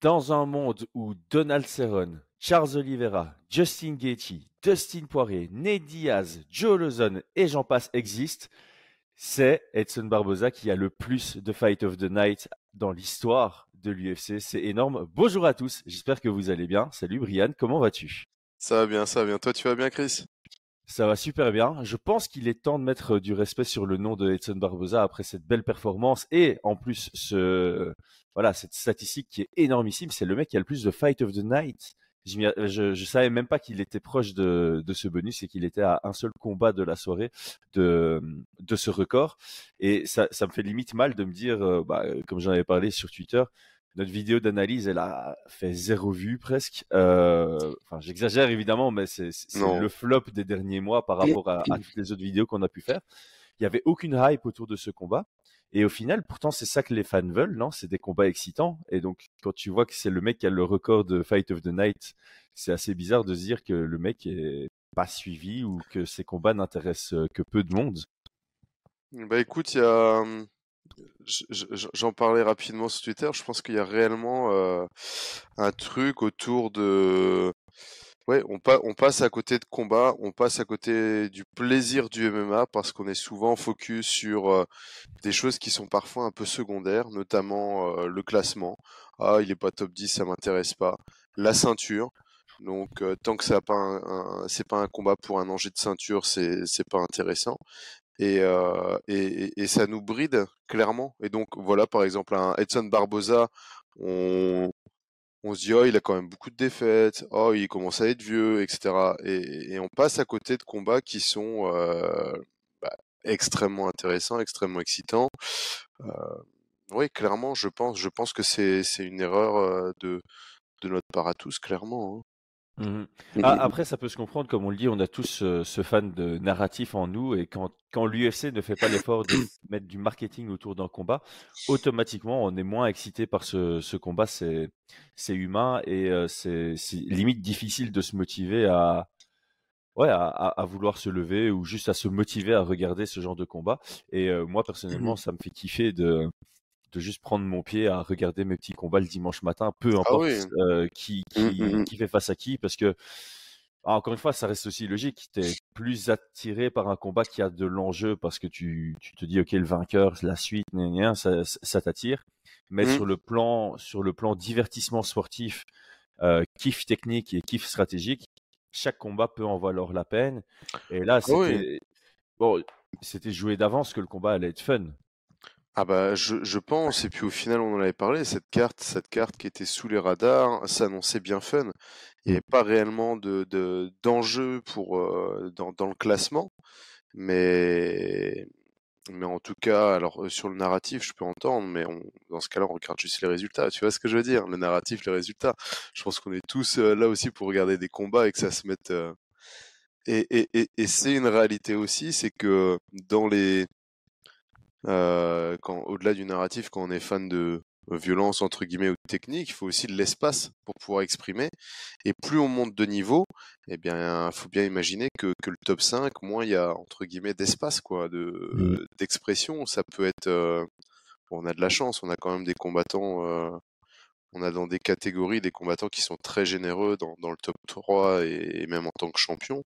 Dans un monde où Donald Cerrone, Charles Oliveira, Justin Gaethje, Dustin Poirier, Ned Diaz, Joe Lozon et j'en passe existent, c'est Edson Barboza qui a le plus de Fight of the Night dans l'histoire de l'UFC. C'est énorme. Bonjour à tous, j'espère que vous allez bien. Salut Brian, comment vas-tu? Ça va bien, ça va bien. Toi, tu vas bien, Chris? Ça va super bien. Je pense qu'il est temps de mettre du respect sur le nom de Edson Barboza après cette belle performance et en plus ce voilà cette statistique qui est énormissime. C'est le mec qui a le plus de Fight of the Night. Je, je, savais même pas qu'il était proche de, de ce bonus et qu'il était à un seul combat de la soirée de, de ce record. Et ça, ça me fait limite mal de me dire, euh, bah, comme j'en avais parlé sur Twitter, notre vidéo d'analyse, elle a fait zéro vue presque. Euh, enfin, j'exagère évidemment, mais c'est le flop des derniers mois par rapport à, toutes les autres vidéos qu'on a pu faire. Il y avait aucune hype autour de ce combat. Et au final, pourtant, c'est ça que les fans veulent, non? C'est des combats excitants. Et donc, quand tu vois que c'est le mec qui a le record de Fight of the Night, c'est assez bizarre de se dire que le mec est pas suivi ou que ces combats n'intéressent que peu de monde. Bah écoute, il y a hum, J'en parlais rapidement sur Twitter. Je pense qu'il y a réellement euh, un truc autour de. On, passe à côté de combat, on passe à côté du plaisir du MMA parce qu'on est souvent focus sur euh, des choses qui sont parfois un peu secondaires, notamment euh, le classement. Ah, il est pas top 10, ça m'intéresse pas. La ceinture. Donc tant que ça pas pas un combat pour un enjeu de ceinture, c'est pas intéressant. Euh, et, ça nous bride clairement. Et donc voilà, par exemple, un Edson Barboza, on, se dit oh il a quand même beaucoup de défaites, oh il commence à être vieux, etc. Et, on passe à côté de combats qui sont euh, bah, extrêmement intéressants, extrêmement excitants. Euh, oui, clairement, je pense, je pense que c'est une erreur de de notre part à tous, clairement. Hein. Mmh ah, après, ça peut se comprendre, comme on le dit, on a tous ce fan de narratif en nous, et quand, quand l'UFC ne fait pas l'effort de mettre du marketing autour d'un combat, automatiquement, on est moins excité par ce, ce combat. C'est, humain et c'est, limite difficile de se motiver à, ouais, à, à, vouloir se lever ou juste à se motiver à regarder ce genre de combat. Et moi, personnellement, mmh ça me fait kiffer de, de juste prendre mon pied à regarder mes petits combats le dimanche matin, peu ah importe euh, qui, mmh, qui, mmh, mmh. qui, fait face à qui, parce que ah, encore une fois, ça reste aussi logique. Tu es plus attiré par un combat qui a de l'enjeu parce que tu, tu, te dis, OK, le vainqueur, la suite, ça, ça t'attire. Mais sur le plan, sur le plan divertissement sportif, euh, kiff technique et kiff stratégique, chaque combat peut en valoir la peine. Et là, ah c'était, bon, c'était joué d'avance que le combat allait être fun. Ah bah je, je pense, et puis au final on en avait parlé, cette carte, cette carte qui était sous les radars, s'annonçait bien fun. Il n'y avait pas réellement de, de d'enjeu pour euh, dans, dans le classement, mais mais en tout cas, alors euh, sur le narratif, je peux entendre, mais on, dans ce cas-là, on regarde juste les résultats. Tu vois ce que je veux dire Le narratif, les résultats. Je pense qu'on est tous euh, là aussi pour regarder des combats et que ça se mette. Et, et, et, et c'est une réalité aussi, c'est que dans les euh, quand au-delà du narratif, quand on est fan de violence entre guillemets ou technique, il faut aussi de l'espace pour pouvoir exprimer. Et plus on monte de niveau, eh bien, faut bien imaginer que, que le top 5, moins il y a entre guillemets d'espace quoi, de mmh. d'expression. Ça peut être, euh, on a de la chance, on a quand même des combattants. Euh, on a dans des catégories des combattants qui sont très généreux dans, dans le top 3 et, et, même en tant que champion.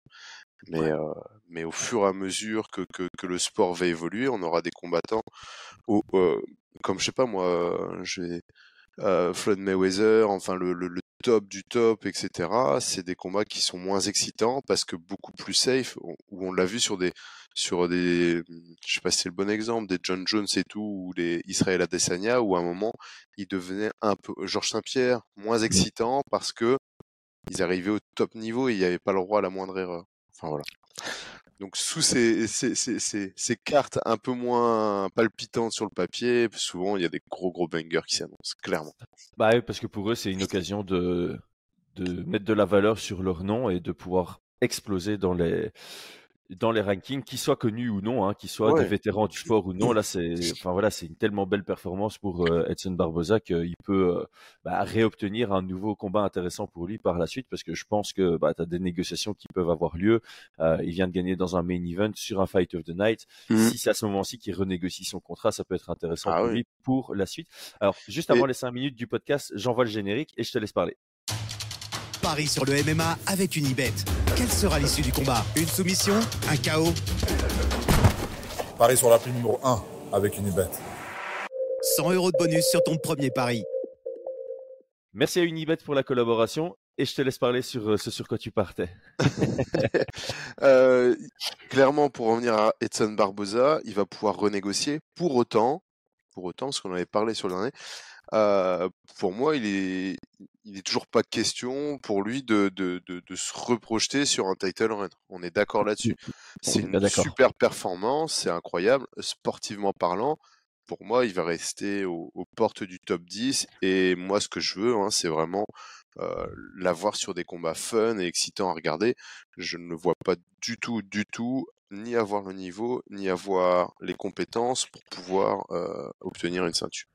Mais, euh, mais au fur et à mesure que, que, que, le sport va évoluer, on aura des combattants, où, euh, comme je sais pas moi, j'ai euh, Floyd Mayweather, enfin le, le, le, top du top, etc. C'est des combats qui sont moins excitants parce que beaucoup plus safe. Où on l'a vu sur des sur des, je sais pas si c'est le bon exemple, des John Jones et tout, ou les Israël Adesanya, où à un moment, ils devenaient un peu, Georges Saint-Pierre, moins mmh. excitant parce que ils arrivaient au top niveau et il n'y avait pas le droit à la moindre erreur. Enfin voilà. Donc sous ces, ces, ces, ces, cartes un peu moins palpitantes sur le papier, souvent il y a des gros gros bangers qui s'annoncent, clairement. Bah oui, parce que pour eux c'est une occasion de, de mettre de la valeur sur leur nom et de pouvoir exploser dans les dans les rankings, qu'ils soient connus ou non, hein, qu'ils soient des vétérans du sport ou non. Là, c'est, enfin voilà, c'est une tellement belle performance pour euh, Edson Barbosa qu'il peut euh, bah, réobtenir un nouveau combat intéressant pour lui par la suite, parce que je pense que bah, tu as des négociations qui peuvent avoir lieu. Euh, il vient de gagner dans un main event sur un Fight of the Night. Mmh. Si c'est à ce moment-ci qu'il renégocie son contrat, ça peut être intéressant ah pour lui pour la suite. Alors, juste avant les cinq minutes du podcast, j'envoie le générique et je te laisse parler. Paris sur le MMA avec une Unibet. Quelle sera l'issue du combat? Une soumission? Un chaos? Paris sur la prime numéro 1 avec une Unibet. 100 euros de bonus sur ton premier pari. Merci à Unibet pour la collaboration et je te laisse parler sur euh, ce sur quoi tu partais. Euh, clairement, pour revenir à Edson Barbosa, il va pouvoir renégocier. Pour autant, pour autant, parce qu'on avait parlé sur le dernier, euh, pour moi, il est, il est toujours pas question pour lui de, de, de, se reprojeter sur un title run. On est d'accord là-dessus. C'est une super performance, c'est incroyable, sportivement parlant. Pour moi, il va rester aux, portes du top 10. Et moi, ce que je veux, hein, c'est vraiment euh, l'avoir sur des combats fun et excitants à regarder. Je ne le vois pas du tout, du tout, ni avoir le niveau, ni avoir les compétences pour pouvoir euh, obtenir une ceinture.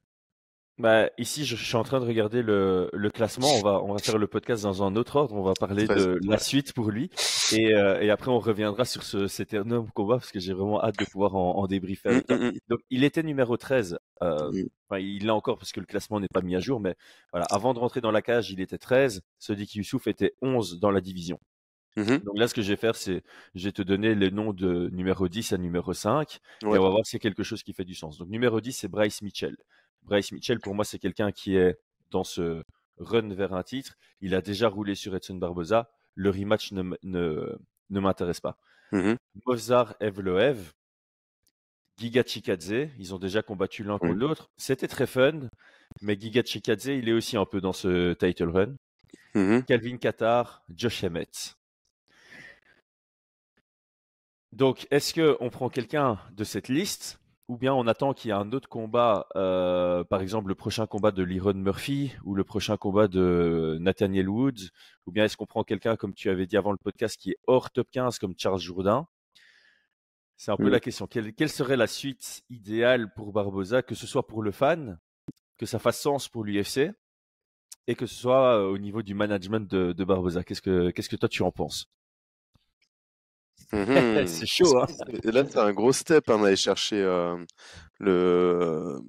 Bah, ici, je, suis en train de regarder le, le, classement. On va, on va faire le podcast dans un autre ordre. On va parler de la suite pour lui. Et, euh, et après, on reviendra sur ce, cet énorme combat parce que j'ai vraiment hâte de pouvoir en, en débriefer. Mmh, mmh, mmh. Donc, il était numéro 13. Euh, enfin, il l'a encore parce que le classement n'est pas mis à jour. Mais voilà, avant de rentrer dans la cage, il était 13. Sodiq Youssouf était 11 dans la division. Donc là, ce que je vais faire, c'est je vais te donner les noms de numéro 10 à numéro 5 et on va voir si c'est quelque chose qui fait du sens. Donc numéro 10, c'est Bryce Mitchell. Bryce Mitchell, pour moi, c'est quelqu'un qui est dans ce run vers un titre. Il a déjà roulé sur Edson Barboza. Le rematch ne, ne, ne m'intéresse pas. Mmh Mozart Evloev, Giga Chikadze, ils ont déjà combattu l'un contre l'autre. C'était très fun, mais Giga Chikadze, il est aussi un peu dans ce title run. Mmh Calvin Qatar, Josh Emmett. Donc, est-ce qu'on prend quelqu'un de cette liste? Ou bien on attend qu'il y ait un autre combat, euh, par exemple le prochain combat de Liron Murphy ou le prochain combat de Nathaniel Woods, ou bien est-ce qu'on prend quelqu'un, comme tu avais dit avant le podcast, qui est hors top 15 comme Charles Jourdain? C'est un peu la question. Quelle, serait la suite idéale pour Barbosa, que ce soit pour le fan, que ça fasse sens pour l'UFC, et que ce soit euh, au niveau du management de, de Barbosa? Qu'est-ce que, qu'est-ce que toi tu en penses? Mmh c'est chaud, hein. Là, c'est un gros step, hein, d'aller chercher euh, le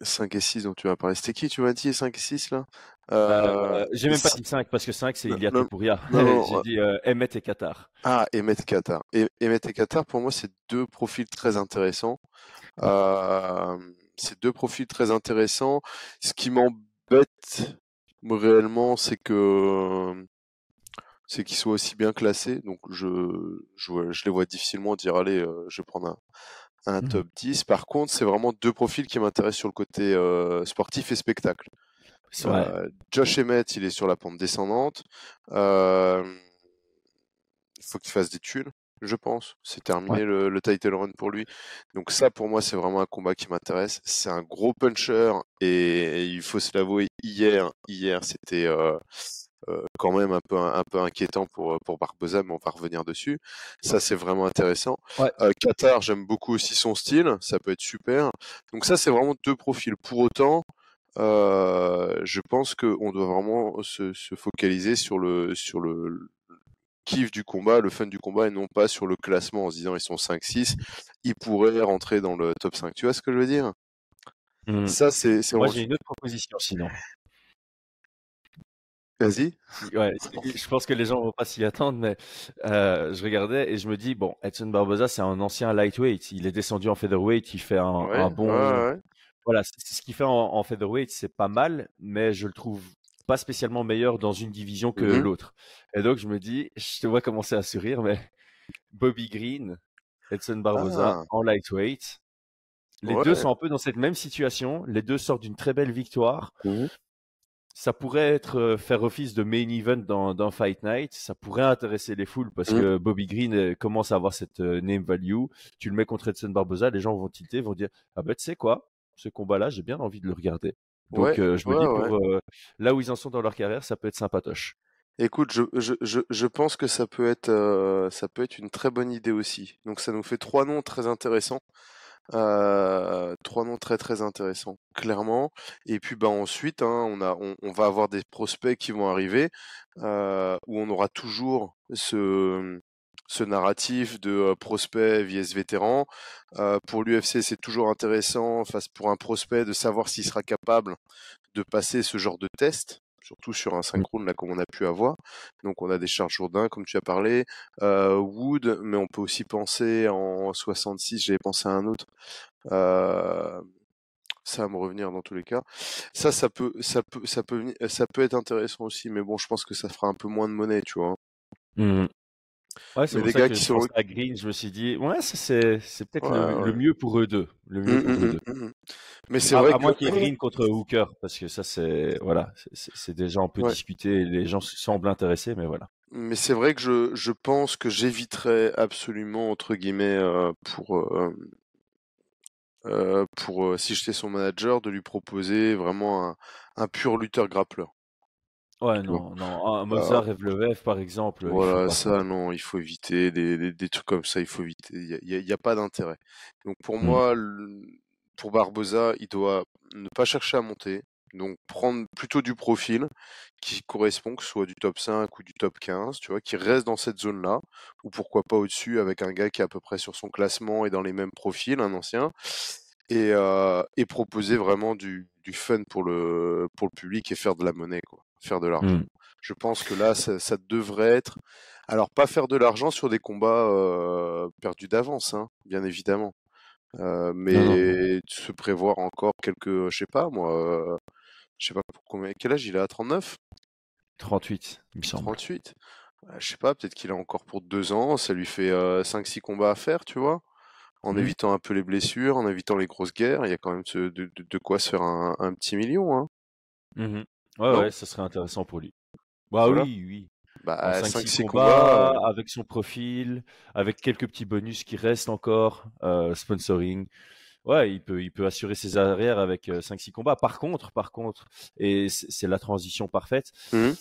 5 et 6 dont tu m'as parlé. C'était qui, tu m'as dit, 5 et 6 là? Euh, J'ai même pas dit 5 parce que 5 c'est Ilia Topuria. J'ai dit euh, Emmet et Qatar. Ah, Emmet et Qatar. Et, Emmet et Qatar, pour moi, c'est deux profils très intéressants. Euh, c'est deux profils très intéressants. Ce qui m'embête réellement, c'est que c'est qu'ils soient aussi bien classés. Donc je, je, je les vois difficilement dire allez, euh, je vais prendre un, un mmh top 10. Par contre, c'est vraiment deux profils qui m'intéressent sur le côté euh, sportif et spectacle. Euh, Josh Emmett, il est sur la pente descendante. Il faut qu'il fasse des thunes, je pense. C'est terminé le, le, title run pour lui. Donc ça, pour moi, c'est vraiment un combat qui m'intéresse. C'est un gros puncher et, il faut se l'avouer. Hier, hier, c'était euh, quand même un peu un, peu inquiétant pour euh, pour Barbosa, mais on va revenir dessus. Ça c'est vraiment intéressant. Euh, Qatar, j'aime beaucoup aussi son style, ça peut être super. Donc ça c'est vraiment deux profils. Pour autant, je pense qu'on doit vraiment se, se, focaliser sur le sur le kiff du combat, le fun du combat, et non pas sur le classement en se disant ils sont 5-6, ils pourraient rentrer dans le top 5. Tu vois ce que je veux dire? Mmh. Ça, c'est. Moi, j'ai une autre proposition sinon. Vas-y. Ouais, je pense que les gens vont pas s'y attendre, mais euh, je regardais et je me dis bon, Edson Barboza, c'est un ancien lightweight. Il est descendu en featherweight, il fait un, un bon. Voilà, ce qu'il fait en, en featherweight, c'est pas mal, mais je le trouve pas spécialement meilleur dans une division que mmh l'autre. Et donc je me dis, je te vois commencer à sourire, mais Bobby Green, Edson Barboza ah. en lightweight. Les deux sont un peu dans cette même situation. Les deux sortent d'une très belle victoire. Mmh ça pourrait être euh, faire office de main event dans, dans Fight Night. Ça pourrait intéresser les foules parce mmh. que Bobby Green euh, commence à avoir cette euh, name value. Tu le mets contre Edson Barboza, les gens vont tilter, vont dire ah ben tu sais quoi, ce combat-là, j'ai bien envie de le regarder. Donc je me dis pour là où ils en sont dans leur carrière, ça peut être sympatoche. Écoute, je, je, je, je pense que ça peut être euh, ça peut être une très bonne idée aussi. Donc ça nous fait trois noms très intéressants. Euh, trois noms très très intéressants, clairement. Et puis bah ensuite, hein, on a on, va avoir des prospects qui vont arriver euh, où on aura toujours ce ce narratif de euh, prospect vs vétéran. Euh, pour l'UFC, c'est toujours intéressant face pour un prospect de savoir s'il sera capable de passer ce genre de test surtout sur un synchrone là comme on a pu avoir. Donc on a des Charles Jourdain comme tu as parlé, euh, Wood, mais on peut aussi penser en 66, j'avais pensé à un autre. Euh, ça va me revenir dans tous les cas. Ça, ça peut, ça peut, ça peut, ça peut être intéressant aussi, mais bon, je pense que ça fera un peu moins de monnaie, tu vois. Mmh. Ouais, c'est des gars qui sont à Green, je me suis dit, ouais, c'est peut-être le, mieux pour eux deux, le mieux mmh, pour eux mmh, deux. Mais c'est vrai à moins qu'il y ait Green contre Hooker, parce que ça c'est voilà, c'est déjà on peut discuter, les gens semblent intéressés, mais voilà. Mais c'est vrai que je, je pense que j'éviterais absolument entre guillemets euh, pour euh, euh, pour si j'étais son manager de lui proposer vraiment un, un pur lutteur grappleur. Ouais, non, non, un Mozart Evlev, par exemple. Voilà, ça, non, il faut éviter des, des, trucs comme ça, il faut éviter. Il n'y a, a, pas d'intérêt. Donc pour mmh. moi, pour Barbosa, il doit ne pas chercher à monter, donc prendre plutôt du profil qui correspond, que ce soit du top 5 ou du top 15, tu vois, qui reste dans cette zone-là, ou pourquoi pas au-dessus avec un gars qui est à peu près sur son classement et dans les mêmes profils, un ancien, et, euh, et proposer vraiment du, du fun pour le, pour le public et faire de la monnaie, quoi faire de l'argent. Mmh. Je pense que là, ça, devrait être. Alors, pas faire de l'argent sur des combats euh, perdus d'avance, hein, bien évidemment. Euh, mais se prévoir encore quelques, je sais pas moi, euh, je sais pas combien, quel âge il a, 39 38, il me semble. 38 Je sais pas, peut-être qu'il a encore pour deux ans, ça lui fait 5-6 combats à faire, tu vois en mmh. évitant un peu les blessures, en évitant les grosses guerres, il y a quand même de, quoi se faire un, petit million. Hein. Mmh Ouais, ouais, ça serait intéressant pour lui. Bah oui, oui. Bah, 5-6 combats, euh avec son profil, avec quelques petits bonus qui restent encore, euh, sponsoring. Ouais, il peut, il peut assurer ses arrières avec 5-6 combats. Par contre, par contre, et c'est la transition parfaite, mmh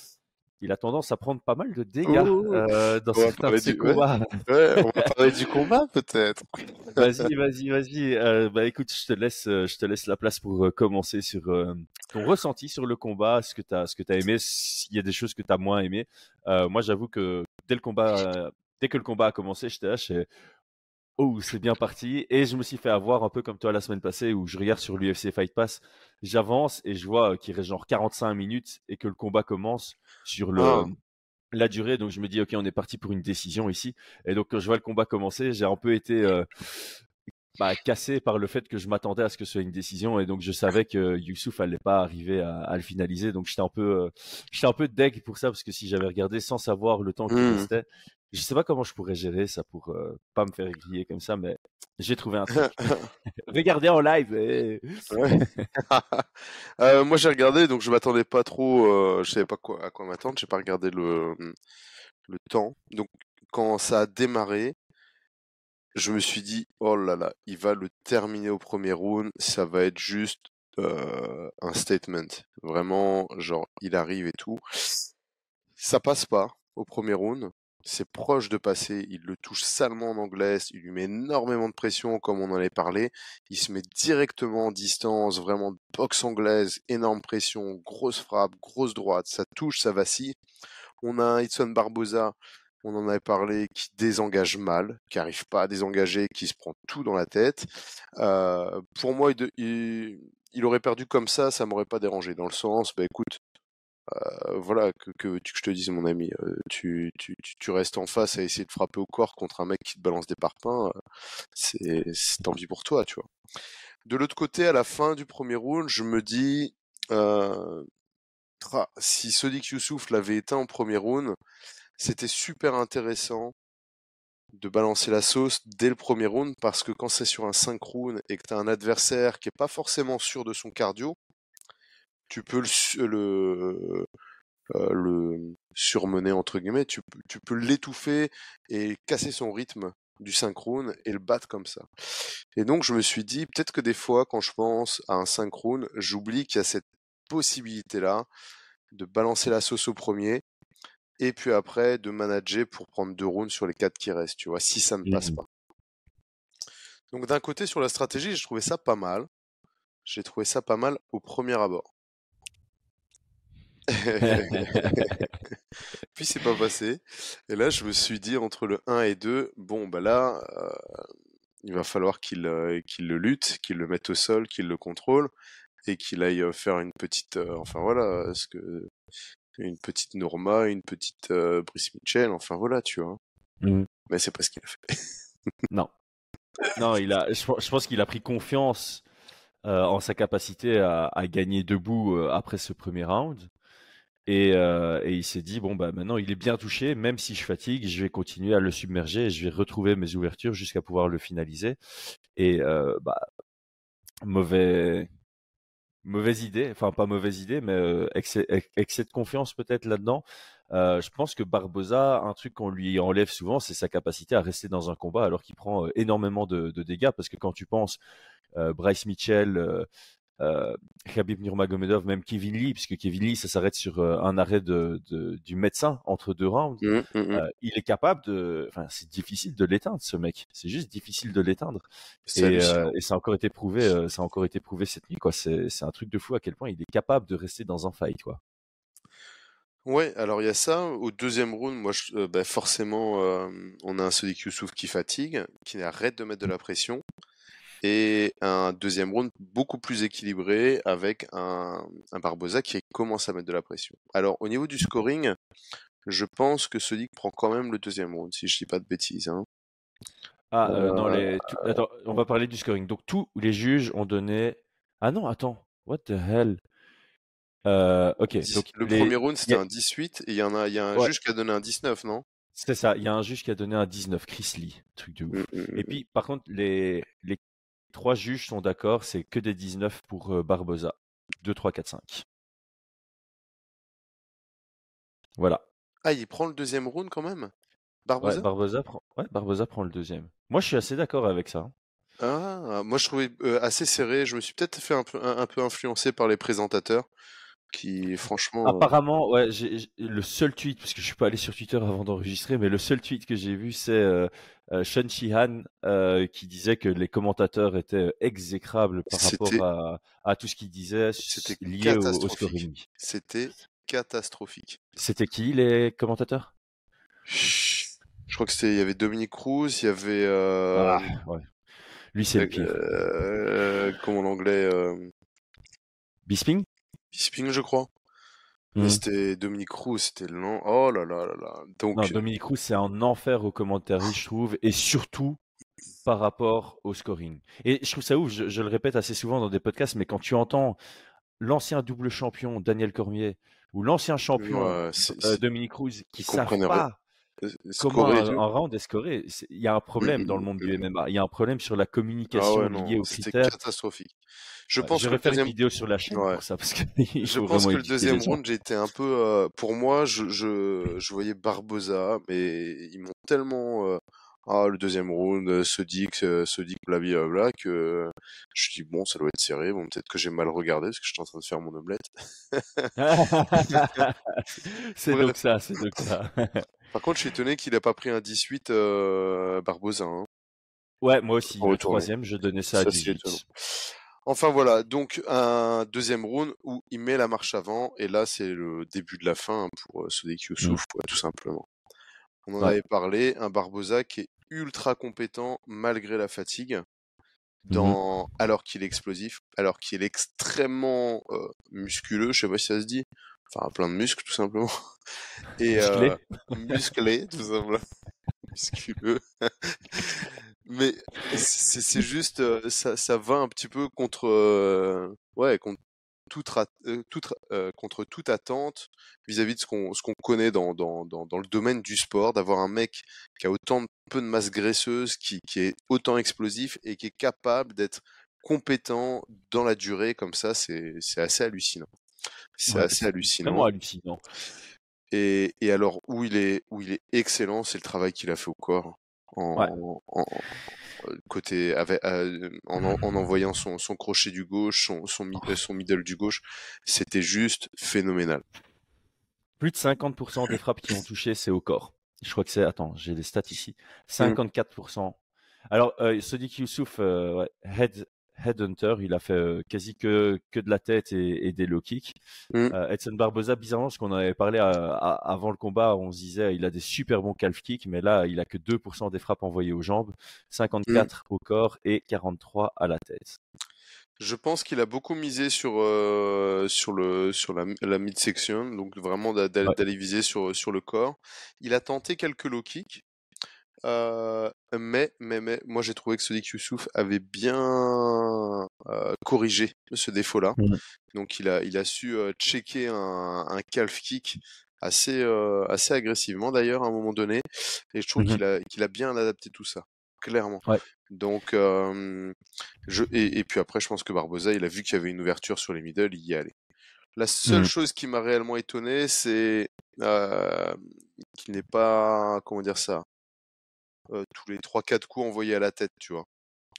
il a tendance à prendre pas mal de dégâts euh, dans certains de ses combats. Ouais. on va parler du combat peut-être. vas-y, vas-y, vas-y. Euh, bah écoute, je te laisse, euh, je te laisse la place pour euh, commencer sur ton ressenti sur le combat, ce que tu as, ce que tu as aimé, s'il y a des choses que tu as moins aimé. moi, j'avoue que dès le combat, dès que le combat a commencé, j'étais là, oh, c'est bien parti. Et je me suis fait avoir un peu comme toi la semaine passée où je regarde sur l'UFC Fight Pass, j'avance et je vois qu'il reste genre 45 minutes et que le combat commence sur le, ah. la durée. Donc je me dis, ok, on est parti pour une décision ici. Et donc quand je vois le combat commencer, j'ai un peu été euh, bah, cassé par le fait que je m'attendais à ce que ce soit une décision et donc je savais que Youssouf allait pas arriver à, le finaliser. Donc j'étais un peu, euh, j'étais un peu deg pour ça parce que si j'avais regardé sans savoir le temps qui mmh. restait, je sais pas comment je pourrais gérer ça pour euh, pas me faire griller comme ça, mais j'ai trouvé un truc. Regardez en live. Eh. euh, moi j'ai regardé, donc je m'attendais pas trop. Euh, je savais pas quoi, à quoi m'attendre. J'ai pas regardé le le temps. Donc quand ça a démarré, je me suis dit oh là là, il va le terminer au premier round. Ça va être juste un statement. Vraiment, genre il arrive et tout. Ça passe pas au premier round c'est proche de passer, il le touche salement en anglaise, il lui met énormément de pression comme on en avait parlé, il se met directement en distance, vraiment boxe anglaise, énorme pression, grosse frappe, grosse droite, ça touche, ça vacille. On a un Edson Barbosa, on en avait parlé, qui désengage mal, qui arrive pas à désengager, qui se prend tout dans la tête. Euh, pour moi, il, aurait perdu comme ça, ça m'aurait pas dérangé, dans le sens, bah écoute, euh, voilà, que, que, je te dise, mon ami, euh, tu, tu, tu, restes en face à essayer de frapper au corps contre un mec qui te balance des parpaings, euh, c'est tant pis pour toi, tu vois. De l'autre côté, à la fin du premier round, je me dis, euh, si Sodiq Youssouf l'avait éteint en premier round, c'était super intéressant de balancer la sauce dès le premier round parce que quand c'est sur un 5 rounds et que tu as un adversaire qui est pas forcément sûr de son cardio, tu peux le, le, euh, le surmener entre guillemets, tu, tu peux l'étouffer et casser son rythme du synchrone et le battre comme ça. Et donc je me suis dit, peut-être que des fois quand je pense à un synchrone, j'oublie qu'il y a cette possibilité-là de balancer la sauce au premier et puis après de manager pour prendre deux rounds sur les quatre qui restent, tu vois, si ça ne passe Mmh. pas. Donc d'un côté sur la stratégie, j'ai trouvé ça pas mal. J'ai trouvé ça pas mal au premier abord. Puis c'est pas passé. Et là, je me suis dit entre le 1 et 2, bon bah là, euh, il va falloir qu'il euh, qu'il le lutte, qu'il le mette au sol, qu'il le contrôle et qu'il aille euh, faire une petite, euh, enfin voilà, ce que une petite Norma, une petite Brice Mitchell, enfin voilà, tu vois. Mmh. Mais c'est pas ce qu'il a fait. Non. Non, il a, je, je pense qu'il a pris confiance euh, en sa capacité à, à gagner debout euh, après ce premier round. Et, euh, et il s'est dit, bon, bah, maintenant il est bien touché, même si je fatigue, je vais continuer à le submerger et je vais retrouver mes ouvertures jusqu'à pouvoir le finaliser. Et euh, bah, mauvais, mauvaise idée, enfin pas mauvaise idée, mais euh, excès, de confiance peut-être là-dedans. Euh, je pense que Barbosa, un truc qu'on lui enlève souvent, c'est sa capacité à rester dans un combat alors qu'il prend énormément de, dégâts. Parce que quand tu penses Bryce Mitchell, euh, euh, Khabib Nurmagomedov, même Kevin Lee, puisque Kevin Lee, ça s'arrête sur euh, un arrêt de, de, du médecin entre deux rounds. Mmh, mmh, mmh. il est capable de, enfin, c'est difficile de l'éteindre, ce mec. C'est juste difficile de l'éteindre. Et, euh, et ça a encore été prouvé, euh, ça a encore été prouvé cette nuit, quoi. C'est, un truc de fou à quel point il est capable de rester dans un fight, quoi. Ouais, alors il y a ça. Au deuxième round, moi, je- euh, bah, forcément, euh, on a un Sodiq Youssouf qui fatigue, qui arrête de mettre de la pression, et un deuxième round beaucoup plus équilibré avec un, un Barbosa qui commence à mettre de la pression. Alors au niveau du scoring, je pense que Sodiq prend quand même le deuxième round, si je dis pas de bêtises. Hein. Ah, euh, dans Euh, les, tout- attends, on va parler du scoring. Donc tous les juges ont donné. Ah non, attends, what the hell? Euh, ok, donc le les- premier round c'était a- un 18 et il y en a, il y a un Ouais. juge qui a donné un 19, non? C'est ça. Il y a un juge qui a donné un 19, Chris Lee, truc de ouf. Mm, mm, Et puis, par contre, les, les trois juges sont d'accord, c'est que des 19 pour euh, Barbosa. 2, 3, 4, 5. Voilà. Ah, il prend le deuxième round quand même? Ouais, Barbosa? Barbosa prend, ouais, Barbosa prend le deuxième. Moi, je suis assez d'accord avec ça. hein. Ah, moi je trouvais euh, assez serré. Je me suis peut-être fait un peu, un, un peu influencé par les présentateurs qui, franchement. euh, Apparemment, ouais, j'ai, j'ai- le seul tweet, parce que je suis pas allé sur Twitter avant d'enregistrer, mais le seul tweet que j'ai vu, c'est euh, euh, Sean Sheehan euh, qui disait que les commentateurs étaient euh, exécrables par rapport à, à tout ce qu'ils disaient C'était lié au, au scoring. C'était catastrophique. C'était qui les commentateurs? Je crois que c'était, il y avait Dominique Cruz, il y avait, euh, Ah, ouais. Lui, c'est le pire. euh, comment l'anglais, Bisping? Bisping, je crois. Mais Mhm. c'était Dominique Cruz, c'était lent. Oh là là là là. Donc, Non, Dominique Roux, c'est un enfer aux commentaires, je trouve, et surtout par rapport au scoring. Et je trouve ça ouf, je, je le répète assez souvent dans des podcasts, mais quand tu entends l'ancien double champion Daniel Cormier ou l'ancien champion Ouais, euh, Dominique Cruz qui savent pas euh, comment un, un round est scoré, il y a un problème Mm, dans le mm, monde du MMA. Il y a un problème sur la Ah communication ouais, liée non, aux c'était catastrophique. Je pense je que le faire deuxième, une vidéo sur la chaîne Ouais. pour ça, parce je pense que le deuxième round, été un peu, euh, pour moi, je, je, je voyais Barbosa, mais ils m'ont tellement, euh, ah, le deuxième round, euh, se dit que, se dit que blablabla, que je dis bon, ça doit être serré, bon, peut-être que j'ai mal regardé parce que j'étais en train de faire mon omelette. c'est donc ça, c'est donc ça. Par contre, je suis étonné qu'il a pas pris un 18, euh, Barbosa, hein. Ouais, moi aussi. Pour Le troisième, je donnais ça à Ça, c'est 18. étonnant. Enfin voilà, donc un deuxième round où il met la marche avant, et là c'est le début de la fin hein, pour euh, Sodiq Youssouf, quoi, tout simplement. On en Ouais. avait parlé, un Barbosa qui est ultra compétent malgré la fatigue, dans... alors qu'il est explosif, alors qu'il est extrêmement euh, musculeux, je sais pas si ça se dit, enfin plein de muscles tout simplement, et Musclé. euh, musclé tout simplement, musculeux. Mais c'est juste, euh, ça, ça va un petit peu contre, euh, ouais, contre toute, euh, toute, euh, contre toute attente vis-à-vis de ce qu'on ce qu'on connaît dans, dans, dans, dans le domaine du sport, d'avoir un mec qui a autant de peu de masse graisseuse, qui, qui est autant explosif et qui est capable d'être compétent dans la durée comme ça, c'est c'est assez hallucinant. C'est Ouais, assez hallucinant. Vraiment hallucinant. Et, et alors où il est où il est excellent, c'est le travail qu'il a fait au corps. En, Ouais. en- en- côté avec, euh, en, en, en envoyant son, son crochet du gauche, son, son, euh, son middle du gauche, c'était juste phénoménal. Plus de 50% des frappes qui ont touché, c'est au corps. Je crois que c'est. Attends, j'ai les stats ici. 54%. Alors, euh, Sadiq Youssouf, euh, head, Headhunter, il a fait euh, quasi que, que de la tête et, des low kicks. Mm. Euh, Edson Barboza, bizarrement, ce qu'on avait parlé avant le combat, on se disait il a des super bons calf kicks, mais là, il a que 2% des frappes envoyées aux jambes, 54 mm. au corps et 43 à la tête. Je pense qu'il a beaucoup misé sur euh, sur le sur la, la midsection, donc vraiment d'aller viser sur sur le corps. Il a tenté quelques low kicks, euh, mais, mais, mais, moi j'ai trouvé que Sodiq Youssouf avait bien euh, corrigé ce défaut-là. Mmh. Donc il a, il a su euh, checker un, un calf kick assez, assez agressivement d'ailleurs à un moment donné. Et je trouve mmh qu'il a, qu'il a bien adapté tout ça, clairement. Donc, je, et, et, puis après, je pense que Barbosa, il a vu qu'il y avait une ouverture sur les middle, il y est allé. La seule mmh. chose qui m'a réellement étonné, c'est qu'il n'est pas, comment dire ça, tous les 3-4 coups envoyés à la tête, tu vois?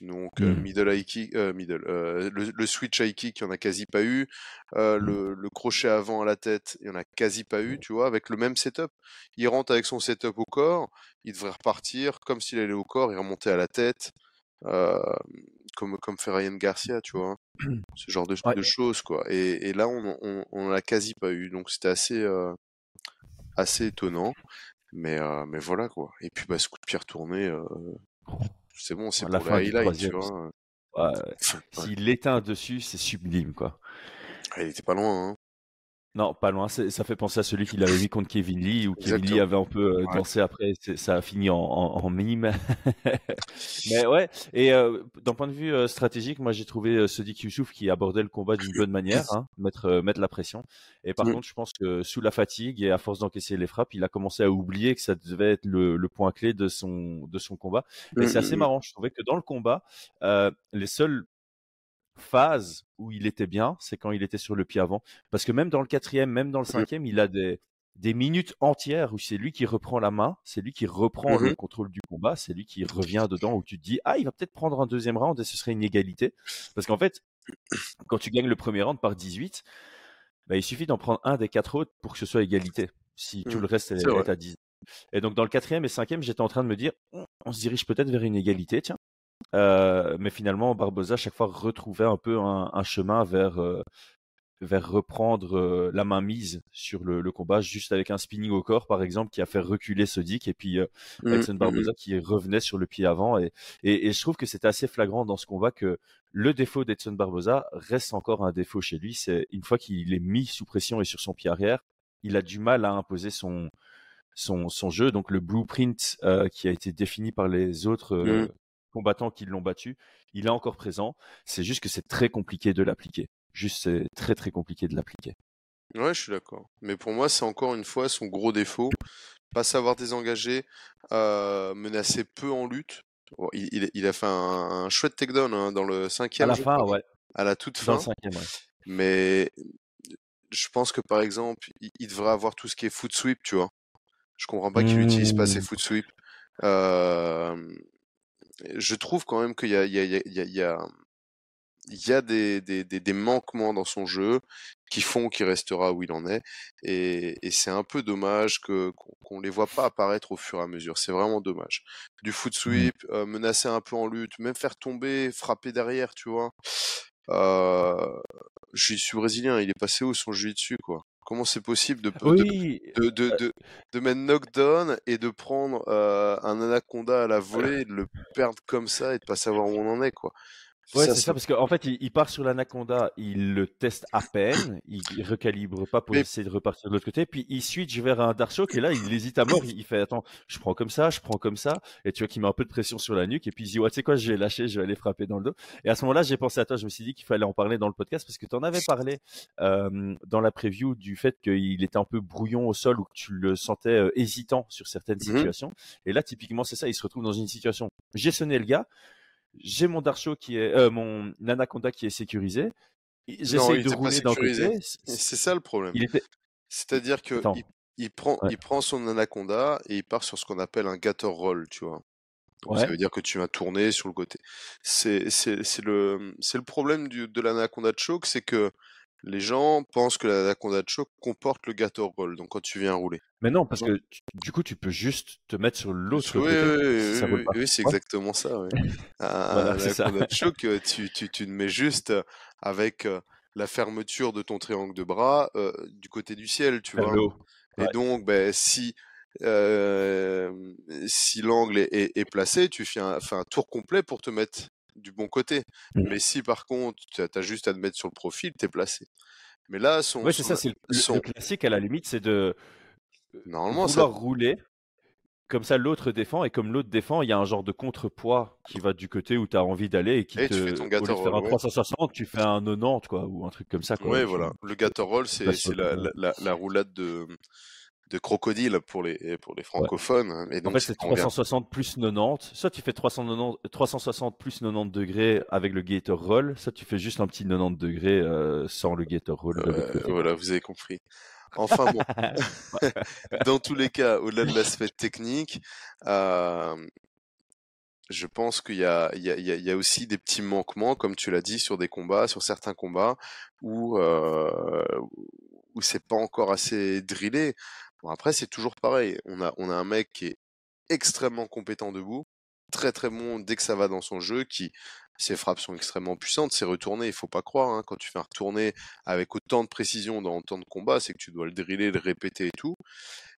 Donc mmh. middle high kick, middle, le, switch high kick, il n'y en a quasi pas eu. Mmh. le, crochet avant à la tête, il n'y en a quasi pas eu, tu vois, avec le même setup. Il rentre avec son setup au corps, il devrait repartir comme s'il allait au corps, il remontait à la tête, comme, comme fait Ryan Garcia, tu vois. Ce genre de, de choses, quoi. Et, là, on, on, l'a quasi pas eu, donc c'était assez, assez étonnant. Mais, euh, mais voilà quoi. Et puis bah, ce coup de pierre tourné, euh, c'est bon, c'est pour la highlight, tu vois. Ouais, S'il l'éteint dessus, c'est sublime quoi. Ah, il était pas loin. Hein. Non, pas loin. Ça fait penser à celui qu'il avait mis contre Kevin Lee, où Kevin Lee avait un peu euh, dansé après. Ça a fini en, mime. Mais ouais. Et euh, d'un point de vue euh, stratégique, moi j'ai trouvé Sadiq Youssouf qui abordait le combat d'une bonne manière, hein, mettre mettre la pression. Et par contre, je pense que sous la fatigue et à force d'encaisser les frappes, il a commencé à oublier que ça devait être le, point clé de son de son combat. Et c'est assez marrant. Je trouvais que dans le combat, les seuls phase où il était bien, c'est quand il était sur le pied avant. Parce que même dans le quatrième, même dans le cinquième, il a des, des minutes entières où c'est lui qui reprend la main, c'est lui qui reprend le mmh contrôle du combat, c'est lui qui revient dedans où tu te dis ah il va peut-être prendre un deuxième round et ce serait une égalité parce qu'en fait quand tu gagnes le premier round par 18 bah, il suffit d'en prendre un des quatre autres pour que ce soit égalité si tout mmh. le reste est, à 10 et donc dans le quatrième et cinquième j'étais en train de me dire on se dirige peut-être vers une égalité tiens euh, mais finalement, Barbosa, chaque fois, retrouvait un peu un, chemin vers, euh, vers reprendre euh, la main mise sur le, combat, juste avec un spinning au corps, par exemple, qui a fait reculer Sodic, et puis mmh, Edson mmh, Barbosa mmh. qui revenait sur le pied avant. Et, et, je trouve que c'est assez flagrant dans ce combat que le défaut d'Edson Barbosa reste encore un défaut chez lui. C'est une fois qu'il est mis sous pression et sur son pied arrière, il a du mal à imposer son, son, son jeu. Donc le blueprint qui a été défini par les autres combattants qui l'ont battu, il est encore présent. C'est juste que c'est très compliqué de l'appliquer. Juste, c'est très très compliqué de l'appliquer. Ouais, je suis d'accord. Mais pour moi, c'est encore une fois son gros défaut. Pas savoir désengager, euh, menacer peu en lutte. il, a fait un, chouette takedown hein, dans le cinquième. À la fin, ouais. À la toute fin. Mais je pense que par exemple, il, devrait avoir tout ce qui est foot sweep, tu vois. Je comprends pas qu'il n'utilise pas ses mmh. foot sweep. Euh, je trouve quand même qu'il y a, il y a, il y a, il y a, il y a des, des, des, manquements dans son jeu qui font qu'il restera où il en est. Et, et c'est un peu dommage que qu'on ne les voit pas apparaître au fur et à mesure. C'est vraiment dommage. Du foot mmh. sweep, euh, menacer un peu en lutte, même faire tomber, frapper derrière, tu vois. Euh, je suis brésilien, il est passé où son jeu dessus, quoi? Comment c'est possible de, de, de, de, de, mettre knockdown et de prendre euh, un anaconda à la volée et de le perdre comme ça et de pas savoir où on en est, quoi. Ouais, c'est ça, parce qu'en fait, il, part sur l'anaconda, il le teste à peine, il, recalibre pas pour essayer de repartir de l'autre côté, puis il switch vers un Darshok et là, il hésite à mort, il, fait attends, je prends comme ça, je prends comme ça, et tu vois qu'il met un peu de pression sur la nuque, et puis il dit ouais, tu sais quoi, je vais lâcher, je vais aller frapper dans le dos. Et à ce moment-là, j'ai pensé à toi, je me suis dit qu'il fallait en parler dans le podcast parce que tu en avais parlé euh, dans la preview du fait qu'il était un peu brouillon au sol ou que tu le sentais euh, hésitant sur certaines mmh situations. Et là, typiquement, c'est ça, il se retrouve dans une situation. J'ai sonné le gars j'ai mon Darcho qui est euh, mon Anaconda qui est sécurisé. J'essaie de rouler d'un côté. C'est ça le problème. C'est-à-dire que il, prend, il prend son Anaconda et il part sur ce qu'on appelle un gator roll, tu vois. Donc ça veut dire que tu vas tourner sur le côté. C'est le c'est le problème du, de l'Anaconda choke, c'est que les gens pensent que la Nakonda Choke comporte le gâteau roll, donc quand tu viens rouler. Mais non, parce que du coup, tu peux juste te mettre sur l'autre Oui, côté. oui, oui, c'est exactement ça. Oui. Voilà, la c'est ça. Nakonda Choke, euh, tu, tu, tu te mets juste avec euh, la fermeture de ton triangle de bras euh, du côté du ciel, tu vois. Et donc, ben, si, euh, si l'angle est, est- est placé, tu fais un, fais un tour complet pour te mettre du bon côté. Mhm. Mais si par contre, tu as, juste à te mettre sur le profil, t'es placé. Mais là, son, c'est son- ça, c'est le, le- son- le classique à la limite, c'est de normalement, ça, vouloir rouler. Comme ça, l'autre défend, et comme l'autre défend, il y a un genre de contrepoids qui va du côté où tu as envie d'aller et qui Et te. tu fais ton au lieu de faire un roll, ouais. 360, tu fais un 90, quoi, ou un truc comme ça, quoi. ouais, Tu- voilà. Le gâteau roll, c'est la roulade de, de crocodile pour les, pour les francophones. hein. Et En fait, c'est c'est quand on vient- 360 plus 90. Soit tu fais 390, 360 plus 90 degrés avec le gator roll, soit tu fais juste un petit 90 degrés euh, sans le gator roll Euh, voilà, vous avez compris. Enfin bon, dans tous les cas, au-delà de l'aspect technique, euh, je pense qu'il y a, il y, a, il y a- il y a aussi des petits manquements, comme tu l'as dit, sur des combats, sur certains combats, où, euh, où c'est pas encore assez drillé. Bon, après, c'est toujours pareil. On a, on a un mec qui est extrêmement compétent debout, très très bon dès que ça va dans son jeu, qui ses frappes sont extrêmement puissantes, ses retournées, il faut pas croire, hein, quand tu fais un retourné avec autant de précision dans autant de combats, c'est que tu dois le driller, le répéter et tout.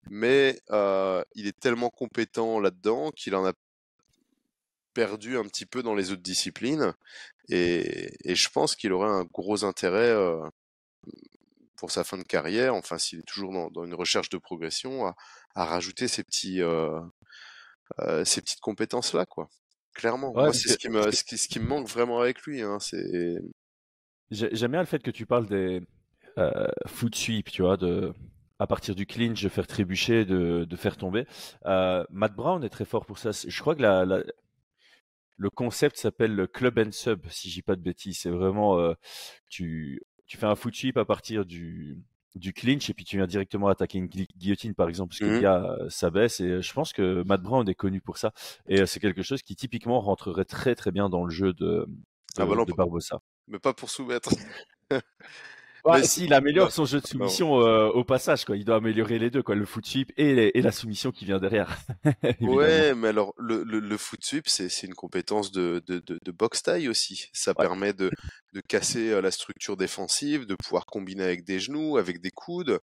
Mais euh, il est tellement compétent là-dedans qu'il en a perdu un petit peu dans les autres disciplines. Et, et je pense qu'il aurait un gros intérêt euh, pour sa fin de carrière, enfin s'il est toujours dans, dans une recherche de progression, à, à rajouter ces petits euh, euh, ces petites compétences là, quoi. Clairement. Ouais, Moi, parce c'est ce qui me ce qui, ce qui me manque vraiment avec lui. Hein, c'est J'ai- J'aime bien le fait que tu parles des euh, foot sweep, tu vois, de à partir du clinch, de faire trébucher, de, de faire tomber. Euh, Matt Brown est très fort pour ça. Je crois que la, la- le concept s'appelle le club and sub, si je dis pas de bêtises. C'est vraiment, euh, tu, tu fais un foot sweep à partir du, du clinch et puis tu viens directement attaquer une gui- guillotine, par exemple, parce que Mhm. le gars euh, s'abaisse. Et euh, je pense que Matt Brown est connu pour ça. Et euh, c'est quelque chose qui typiquement rentrerait très très bien dans le jeu de, de, Ah bah non, de Barbosa. mais pas pour soumettre. Ouais, Mais s'il améliore son jeu de non. soumission euh, au passage, quoi. Il doit améliorer les deux, quoi. Le foot sweep et, les- et la soumission qui vient derrière. Ouais, mais alors le, le, le foot sweep, c'est une compétence de, de, de, de boxe taille aussi. Ça Ouais. permet de, de casser euh, la structure défensive, de pouvoir combiner avec des genoux, avec des coudes.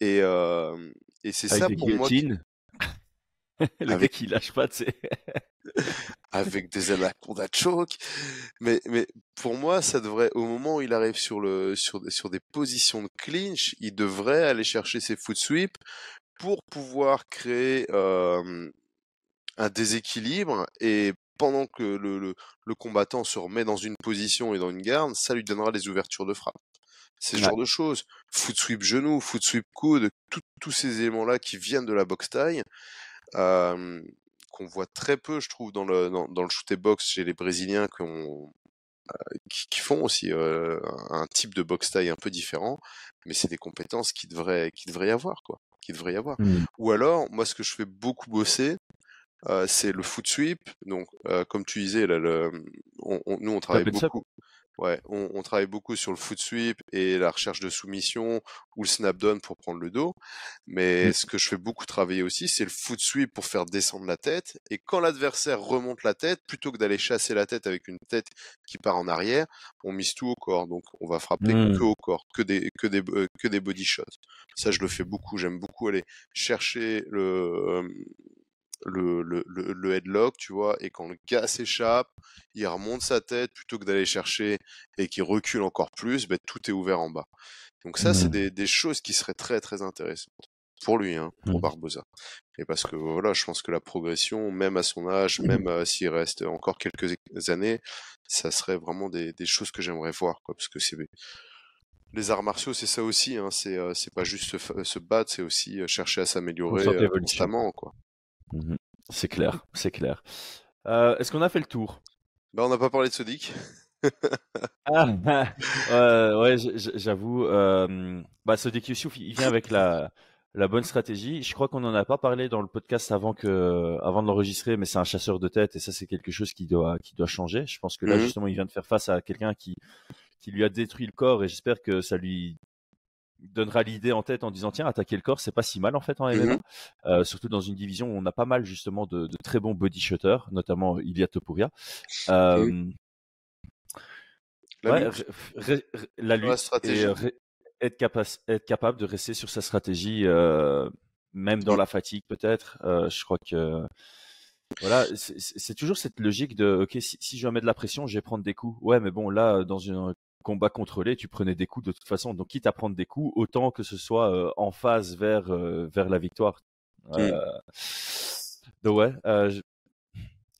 Et, euh, et c'est ça des pour moi qui- guillotines. le Avec- gars qui lâche pas, tu sais. Avec des anaconda choke. Mais, mais pour moi, ça devrait, au moment où il arrive sur le, sur, des- sur des positions de clinch, il devrait aller chercher ses foot sweeps pour pouvoir créer euh, un déséquilibre et pendant que le, le, le combattant se remet dans une position et dans une garde, ça lui donnera des ouvertures de frappe. C'est ce Ouais. genre de choses. Foot sweep genou, foot sweep coude, tous ces éléments-là qui viennent de la boxe taille, euh, qu'on voit très peu, je trouve, dans le, dans, dans le shoot et box chez les Brésiliens qui, ont, euh, qui, qui font aussi euh, un type de boxe taille un peu différent, mais c'est des compétences qui devraient, qui devraient y avoir, quoi. Qui devraient y avoir. Ou alors, moi, ce que je fais beaucoup bosser, euh, c'est le foot sweep. Donc, comme tu disais, là, le, on, on- nous, on travaille beaucoup. Ouais, on, on travaille beaucoup sur le foot sweep et la recherche de soumission ou le snap down pour prendre le dos. Mais Mm. ce que je fais beaucoup travailler aussi, c'est le foot sweep pour faire descendre la tête. Et quand l'adversaire remonte la tête, plutôt que d'aller chasser la tête avec une tête qui part en arrière, on mise tout au corps. Donc, on va frapper que au corps, que des, que des, euh, que des body shots. Ça, je le fais beaucoup. J'aime beaucoup aller chercher le, euh, le, le, le, le headlock, tu vois, et quand le gars s'échappe, il remonte sa tête plutôt que d'aller chercher et qu'il recule encore plus, ben, tout est ouvert en bas. Donc ça, c'est des, des choses qui seraient très très intéressantes pour lui, hein, pour Mhm. Barbosa. Et parce que voilà, je pense que la progression, même à son âge, même euh, s'il reste encore quelques années, ça serait vraiment des, des choses que j'aimerais voir, quoi, parce que c'est les arts martiaux, c'est ça aussi, hein, c'est euh, pas juste se, battre, c'est aussi euh, chercher à s'améliorer euh, constamment, quoi. Mhm. C'est clair, c'est clair. Euh, Est-ce qu'on a fait le tour? Bah, on n'a pas parlé de Sodic. Ah, euh, ouais, j'avoue. Euh, bah, Youssouf, il vient avec la, la bonne stratégie. Je crois qu'on n'en a pas parlé dans le podcast avant que, avant de l'enregistrer, mais c'est un chasseur de tête et ça, c'est quelque chose qui doit, qui doit changer. Je pense que là, Mhm. justement, il vient de faire face à quelqu'un qui, qui lui a détruit le corps et j'espère que ça lui donnera l'idée en tête en disant tiens attaquer le corps c'est pas si mal en fait en MMA mmh surtout dans une division où on a pas mal justement de, très bons body shooters notamment Ilya Topuria. La lutte, et être, être, capable de rester sur sa stratégie, euh, même dans la fatigue peut-être. Euh, je crois que voilà, c'est toujours cette logique de ok, si, je vais mettre de la pression, je vais prendre des coups. Ouais, mais bon, là, dans un combat contrôlé, tu prenais des coups de toute façon. Donc, quitte à prendre des coups, autant que ce soit euh, en phase vers vers la victoire. donc ouais,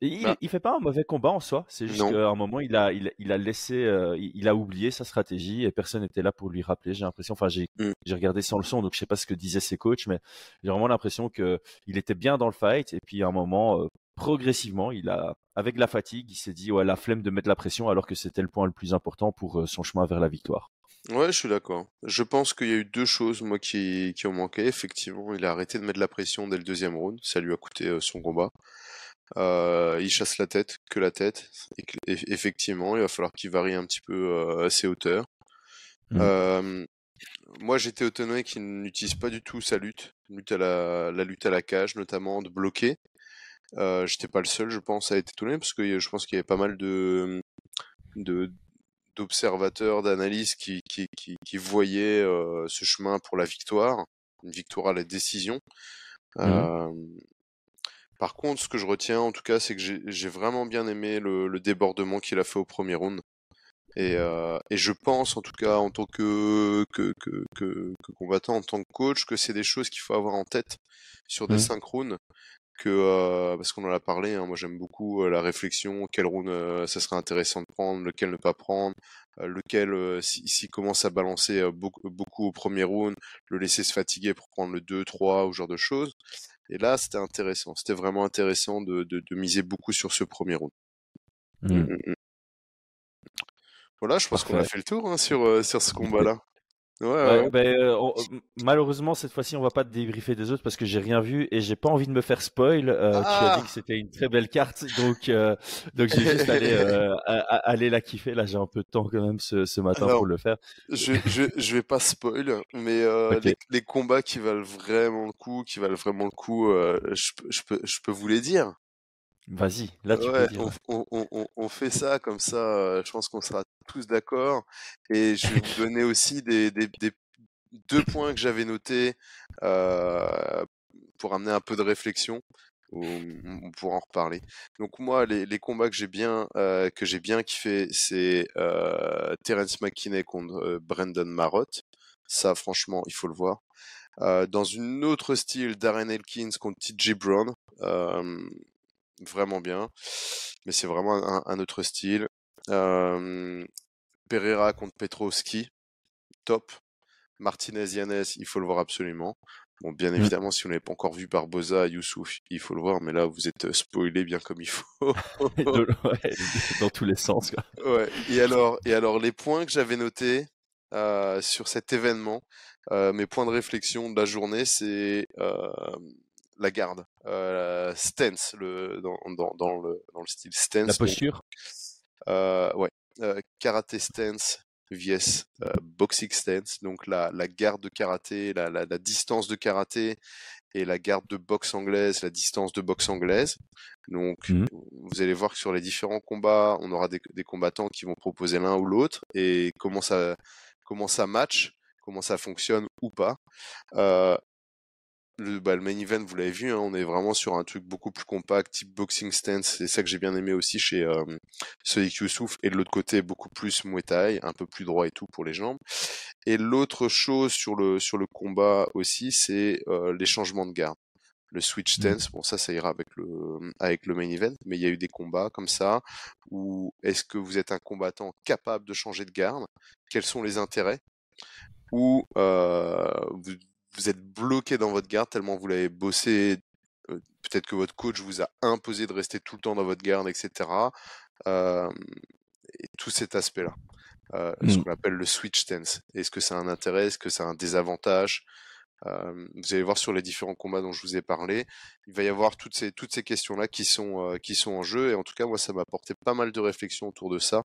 il, bah il, fait pas un mauvais combat en soi. C'est juste qu'à un moment, il a, il, il a laissé, euh, il, a oublié sa stratégie et personne n'était là pour lui rappeler. J'ai l'impression, enfin, j'ai, mmh. j'ai regardé sans le son, donc je sais pas ce que disaient ses coachs, mais j'ai vraiment l'impression que il était bien dans le fight et puis à un moment, euh, progressivement, il a, avec la fatigue, il s'est dit, ouais, la flemme de mettre la pression alors que c'était le point le plus important pour euh, son chemin vers la victoire. Ouais, je suis d'accord. Je pense qu'il y a eu deux choses, moi, qui, qui ont manqué. Effectivement, il a arrêté de mettre la pression dès le deuxième round. Ça lui a coûté son combat. Euh, il chasse la tête, que la tête. Et, effectivement, il va falloir qu'il varie un petit peu euh, ses hauteurs. Mmh. Euh, moi, j'étais étonné qu'il n'utilise pas du tout sa lutte, lutte à la, la lutte à la cage, notamment de bloquer. Euh, J'étais pas le seul, je pense, à être étonné parce que je pense qu'il y avait pas mal de d'observateurs, d'analystes qui, qui, qui, qui, voyaient euh, ce chemin pour la victoire, une victoire à la décision. Mmh. Euh, par contre, ce que je retiens, en tout cas, c'est que j'ai vraiment bien aimé le, débordement qu'il a fait au premier round. Et, euh, et, je pense, en tout cas, en tant que, que, que, que, combattant, en tant que coach, que c'est des choses qu'il faut avoir en tête sur des mmh. rounds. Que, euh, parce qu'on en a parlé, hein, moi j'aime beaucoup euh, la réflexion, quel round euh, ça serait intéressant de prendre, lequel ne pas prendre, lequel, s'il commence à balancer beaucoup, beaucoup, au premier round, le laisser se fatiguer pour prendre le 2, 3 ou ce genre de choses. Et là, c'était intéressant. C'était vraiment intéressant de, de, de, miser beaucoup sur ce premier round. Mmh. Mmh, mmh, voilà, je pense qu'on a fait le tour hein, sur, sur ce combat-là. Ouais, ben, euh, malheureusement, cette fois-ci, on va pas te débriefer des autres parce que j'ai rien vu et j'ai pas envie de me faire spoil. Euh, tu as dit ah! que c'était une très belle carte, donc euh, donc j'ai juste allé aller la kiffer. Là, j'ai un peu de temps quand même ce, ce matin pour le faire. Je, je je vais pas spoil, mais les, combats qui valent vraiment le coup, qui valent vraiment le coup, je, je peux je peux vous les dire. Vas-y, là tu peux dire. On, on, on, fait ça comme ça, je pense qu'on sera tous d'accord. Et je vais vous donner aussi des, des, des deux points que j'avais notés euh, pour amener un peu de réflexion. On pourra en reparler. Donc moi, les, les combats que j'ai bien euh, que j'ai bien kiffé, c'est euh, Terence McKinney contre Brandon Marotte. Ça, franchement, il faut le voir. Dans une autre style, Darren Elkins contre TJ Brown. Vraiment bien. Mais c'est vraiment un, un, autre style. Euh, Pereira contre Petrovski, top. Martinez Yanes, il faut le voir absolument. Bon, bien mmh. évidemment, si on n'avait pas encore vu Barbosa, Youssouf, il faut le voir, mais là, vous êtes spoilé bien comme il faut. dans tous les sens. Quoi. Ouais. Et alors, et alors, les points que j'avais notés euh, sur cet événement, euh, mes points de réflexion de la journée, c'est euh, la garde, euh, stance, le, dans, dans, dans, le, dans le style stance. La posture? Euh, ouais. Euh, karaté stance vs euh, boxing stance, donc la, la garde de karaté, la, la, la, distance de karaté et la garde de boxe anglaise, la distance de boxe anglaise. Donc mmh. vous allez voir que sur les différents combats, on aura des, des combattants qui vont proposer l'un ou l'autre et comment ça comment ça match, comment ça fonctionne ou pas. Euh, le, bah, le main event, vous l'avez vu, hein, on est vraiment sur un truc beaucoup plus compact, type boxing stance. C'est ça que j'ai bien aimé aussi chez euh, Sonic Youssouf. Et de l'autre côté, beaucoup plus Muay Thai, un peu plus droit et tout pour les jambes. Et l'autre chose sur le, sur le combat aussi, c'est euh, les changements de garde. Le switch mmh. stance, bon ça, ça ira avec le, avec le main event, mais il y a eu des combats comme ça où est-ce que vous êtes un combattant capable de changer de garde? Quels sont les intérêts? Ou euh, vous vous êtes bloqué dans votre garde tellement vous l'avez bossé. Euh, peut-être que votre coach vous a imposé de rester tout le temps dans votre garde, etc. Euh, et tout cet aspect-là. Euh, Ce mmh. qu'on appelle le switch stance. Est-ce que a un intérêt? Est-ce que a un désavantage? Vous allez voir sur les différents combats dont je vous ai parlé, il va y avoir toutes ces, toutes ces questions-là qui, sont euh, qui sont en jeu. Et en tout cas, moi, ça m'a apporté pas mal de réflexions autour de ça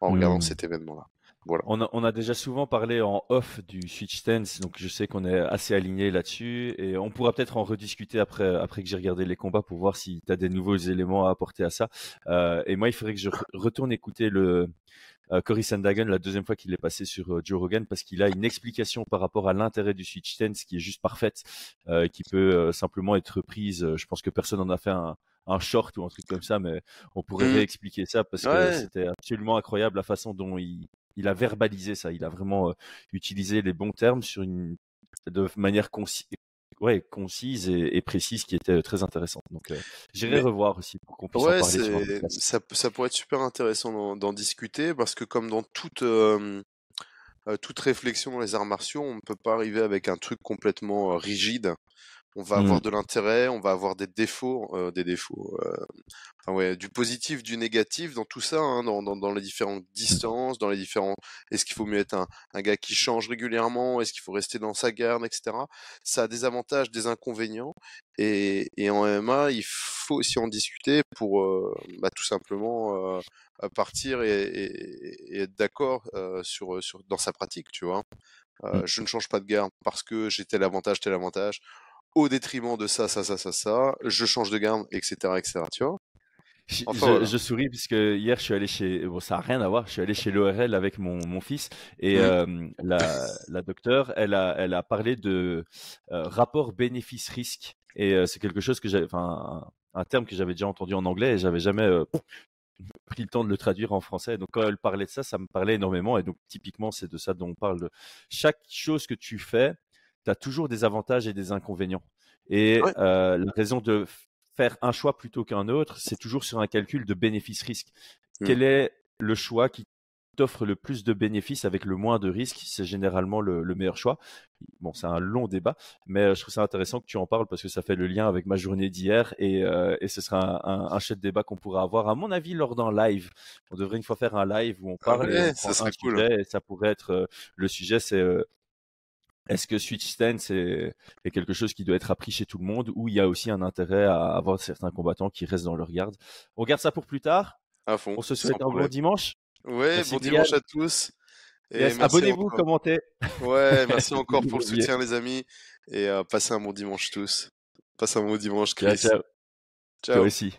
en regardant mmh. cet événement-là. Voilà. On a, on a déjà souvent parlé en off du switch stance, donc je sais qu'on est assez aligné là-dessus et on pourra peut-être en rediscuter après, après que j'ai regardé les combats pour voir si tu as des nouveaux éléments à apporter à ça. Euh, et moi, il faudrait que je retourne écouter le, euh, Cory Sandagen la deuxième fois qu'il est passé sur euh, Joe Rogan parce qu'il a une explication par rapport à l'intérêt du switch stance qui est juste parfaite, euh, qui peut simplement être prise. je pense que personne n'en a fait un, un short ou un truc comme ça, mais on pourrait mmh. réexpliquer ça parce que c'était absolument incroyable la façon dont il, il a verbalisé ça. Il a vraiment utilisé les bons termes sur une de manière concise, ouais, concise et, précise qui était très intéressante. Donc j'irai revoir aussi pour qu'on puisse en parler. ça, ça pourrait être super intéressant d'en discuter parce que comme dans toute toute réflexion dans les arts martiaux, on ne peut pas arriver avec un truc complètement rigide on va avoir mmh. de l'intérêt, on va avoir des défauts, euh, des défauts, euh, enfin ouais, du positif, du négatif dans tout ça, hein, dans, dans, dans, les différentes distances, dans les différents. Est-ce qu'il faut mieux être un, un gars qui change régulièrement Est-ce qu'il faut rester dans sa garde, etc. Ça a des avantages, des inconvénients, et, et en MMA, il faut aussi en discuter pour euh, bah, tout simplement euh, partir et, et, et être d'accord euh, sur, sur dans sa pratique, tu vois. Mmh. Je ne change pas de garde parce que j'ai tel avantage, tel avantage au détriment de ça, ça, ça, ça, ça, je change de garde, etc., etc., tu vois. je, souris puisque hier je suis allé chez bon ça a rien à voir je suis allé chez l'ORL avec mon, mon fils et mmh. la, la docteure elle a elle a parlé de rapport bénéfice risque et c'est quelque chose que j'ai enfin un, terme que j'avais déjà entendu en anglais et j'avais jamais pris le temps de le traduire en français donc quand elle parlait de ça ça me parlait énormément et donc typiquement c'est de ça dont on parle de chaque chose que tu fais tu as toujours des avantages et des inconvénients. Et euh, la raison de faire un choix plutôt qu'un autre, c'est toujours sur un calcul de bénéfice-risque. Mmh. Quel est le choix qui t'offre le plus de bénéfices avec le moins de risques? C'est généralement le, meilleur choix. Bon, c'est un long débat, mais euh, je trouve ça intéressant que tu en parles parce que ça fait le lien avec ma journée d'hier et, euh, et, ce sera un, un, un de débat qu'on pourra avoir, à mon avis, lors d'un live. On devrait une fois faire un live où on ah parle et ça serait cool. et ça pourrait être le sujet, c'est est-ce que switch stance est, quelque chose qui doit être appris chez tout le monde ou il y a aussi un intérêt à avoir certains combattants qui restent dans leur garde? On regarde ça pour plus tard. À fond. On se souhaite un bon dimanche. Ouais, bon dimanche à tous. Abonnez-vous, commentez. Ouais, merci encore pour le soutien, les amis. Et euh, passez un bon dimanche tous. Passez un bon dimanche, Chris. Ciao, ciao. ciao. Toi aussi.